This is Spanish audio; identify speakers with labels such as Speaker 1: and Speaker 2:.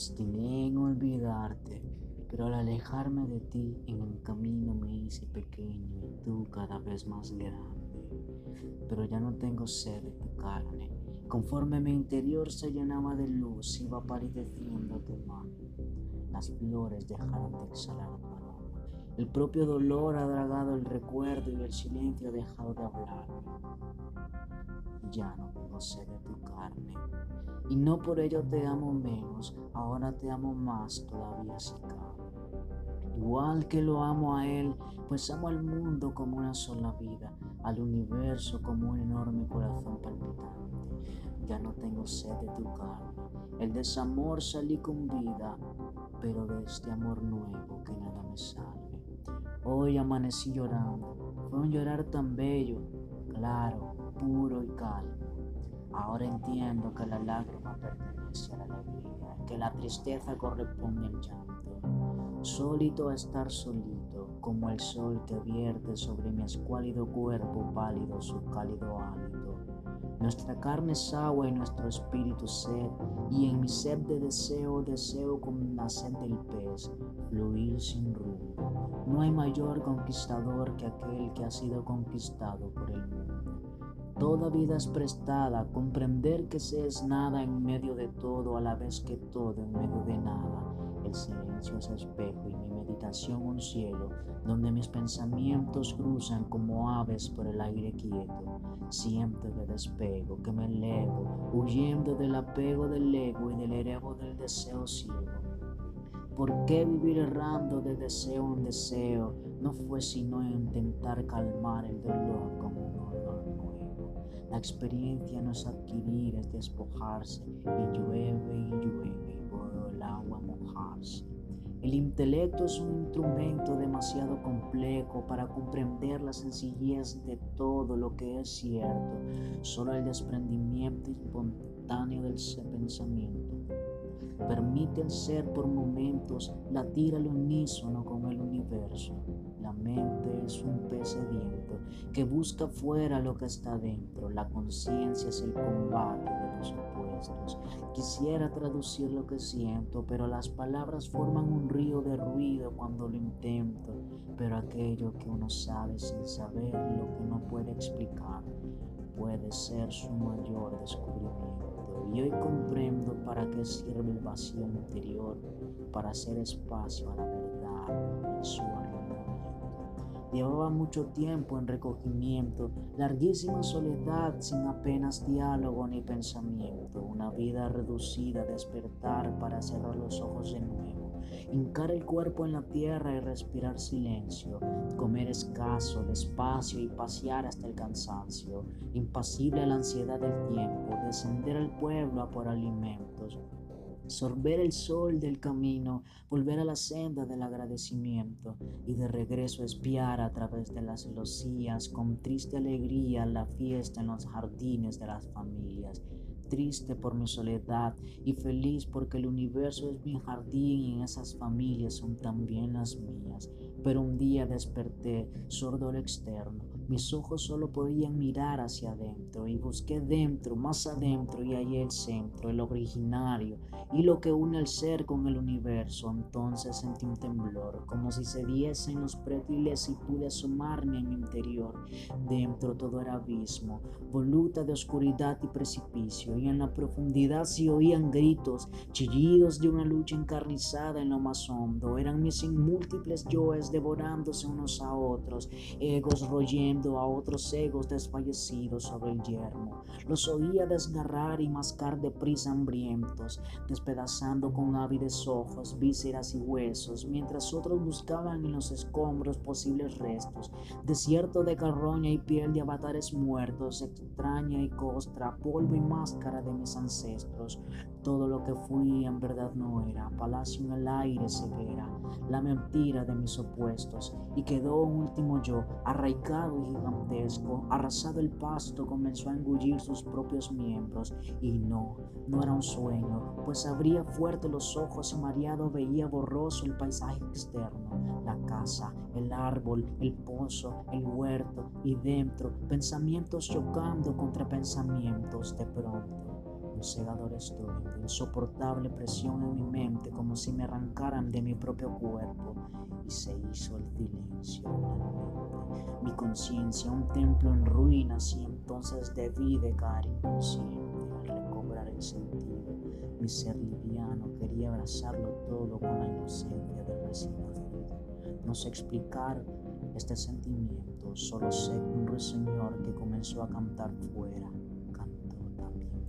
Speaker 1: obstiné en olvidarte, pero al alejarme de ti en el camino me hice pequeño y tú cada vez más grande. Pero ya no tengo sed de tu carne. Conforme mi interior se llenaba de luz, iba palideciendo tu mano. Las flores dejaron de exhalar aroma. El propio dolor ha dragado el recuerdo y el silencio ha dejado de hablar. Ya no tengo sed de Y no por ello te amo menos, ahora te amo más todavía si cabe. Igual que lo amo a Él, pues amo al mundo como una sola vida, al universo como un enorme corazón palpitante. Ya no tengo sed de tu carne. El desamor salí con vida, pero de este amor nuevo que nada me salve. Hoy amanecí llorando. Fue un llorar tan bello, claro, puro y calmo. Ahora entiendo que la lágrima pertenece a la alegría, que la tristeza corresponde al llanto. Solito a estar solito, como el sol que vierte sobre mi escuálido cuerpo pálido su cálido hálito. Nuestra carne es agua y nuestro espíritu sed, y en mi sed de deseo deseo como la sed del pez, fluir sin rumbo. No hay mayor conquistador que aquel que ha sido conquistado por el mundo. Toda vida es prestada, comprender que se es nada en medio de todo, a la vez que todo en medio de nada. El silencio es espejo y mi meditación un cielo, donde mis pensamientos cruzan como aves por el aire quieto. Siento que despego, que me elevo, huyendo del apego del ego y del erebo del deseo ciego. ¿Por qué vivir errando de deseo en deseo? No fue sino intentar calmar el dolor como un. La experiencia no es adquirir, es despojarse, y llueve y llueve, y puedo el agua mojarse. El intelecto es un instrumento demasiado complejo para comprender la sencillez de todo lo que es cierto, solo el desprendimiento espontáneo del pensamiento. Permite al ser por momentos latir al unísono con el universo. La mente es un pez que busca fuera lo que está dentro. La conciencia es el combate de los opuestos. Quisiera traducir lo que siento, pero las palabras forman un río de ruido cuando lo intento. Pero aquello que uno sabe sin saber lo que no puede explicar puede ser su mayor descubrimiento. Y hoy comprendo para qué sirve el vacío interior, para hacer espacio a la verdad su Llevaba mucho tiempo en recogimiento, larguísima soledad sin apenas diálogo ni pensamiento, una vida reducida, despertar para cerrar los ojos de nuevo, hincar el cuerpo en la tierra y respirar silencio, comer escaso, despacio y pasear hasta el cansancio, impasible a la ansiedad del tiempo, descender al pueblo a por alimentos, sorber el sol del camino, volver a la senda del agradecimiento y de regreso espiar a través de las celosías con triste alegría la fiesta en los jardines de las familias triste por mi soledad y feliz porque el universo es mi jardín y esas familias son también las mías. Pero un día desperté sordo al externo. Mis ojos solo podían mirar hacia adentro y busqué dentro, más adentro y allí el centro, el originario y lo que une el ser con el universo. Entonces sentí un temblor, como si se diesen los prétiles y pude asomarme en mi interior. Dentro todo era abismo, voluta de oscuridad y precipicio y en la profundidad se oían gritos, chillidos de una lucha encarnizada en lo más hondo. Eran mis múltiples yoes devorándose unos a otros, egos royendo a otros egos desfallecidos sobre el yermo. Los oía desgarrar y mascar de prisa hambrientos, con ávides ojos, vísceras y huesos, mientras otros buscaban en los escombros posibles restos, desierto de carroña y piel de avatares muertos, extraña y costra, polvo y máscara de mis ancestros. Todo lo que fui en verdad no era, palacio en el aire ceguera, la mentira de mis opuestos. Y quedó un último yo, arraigado y gigantesco, arrasado el pasto, comenzó a engullir sus propios miembros. Y no, no era un sueño, pues abría fuerte los ojos y mareado veía borroso el paisaje externo, la casa, el árbol, el pozo, el huerto. Y dentro, pensamientos chocando contra pensamientos de pronto cegador de insoportable presión en mi mente, como si me arrancaran de mi propio cuerpo, y se hizo el silencio mente. Mi conciencia, un templo en ruinas, y entonces debí de caer inconsciente al recobrar el sentido. Mi ser liviano quería abrazarlo todo con la inocencia del recién No sé explicar este sentimiento, solo sé un ruiseñor que comenzó a cantar fuera